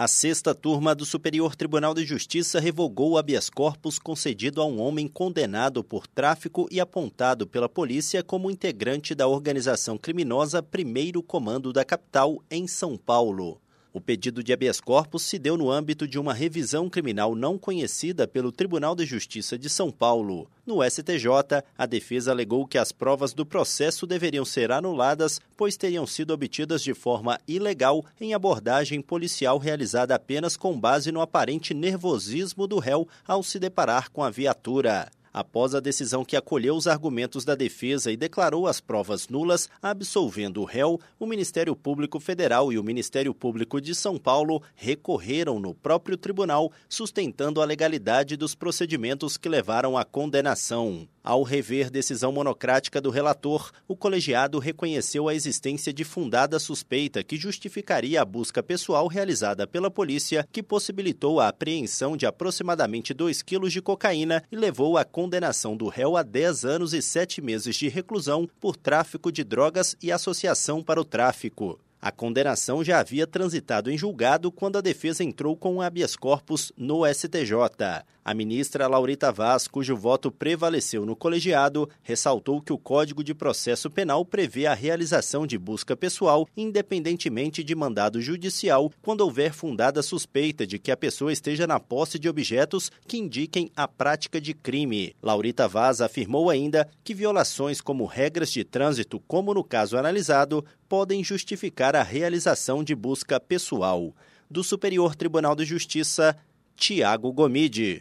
A sexta turma do Superior Tribunal de Justiça revogou o habeas corpus concedido a um homem condenado por tráfico e apontado pela polícia como integrante da organização criminosa Primeiro Comando da Capital, em São Paulo. O pedido de habeas corpus se deu no âmbito de uma revisão criminal não conhecida pelo Tribunal de Justiça de São Paulo. No STJ, a defesa alegou que as provas do processo deveriam ser anuladas, pois teriam sido obtidas de forma ilegal em abordagem policial realizada apenas com base no aparente nervosismo do réu ao se deparar com a viatura. Após a decisão que acolheu os argumentos da defesa e declarou as provas nulas, absolvendo o réu, o Ministério Público Federal e o Ministério Público de São Paulo recorreram no próprio tribunal, sustentando a legalidade dos procedimentos que levaram à condenação. Ao rever decisão monocrática do relator, o colegiado reconheceu a existência de fundada suspeita que justificaria a busca pessoal realizada pela polícia, que possibilitou a apreensão de aproximadamente 2 quilos de cocaína e levou à condenação do réu a 10 anos e 7 meses de reclusão por tráfico de drogas e associação para o tráfico. A condenação já havia transitado em julgado quando a defesa entrou com um habeas corpus no STJ. A ministra Laurita Vaz, cujo voto prevaleceu no colegiado, ressaltou que o Código de Processo Penal prevê a realização de busca pessoal, independentemente de mandado judicial, quando houver fundada suspeita de que a pessoa esteja na posse de objetos que indiquem a prática de crime. Laurita Vaz afirmou ainda que violações como regras de trânsito, como no caso analisado, podem justificar a realização de busca pessoal. Do Superior Tribunal de Justiça, Tiago Gomide.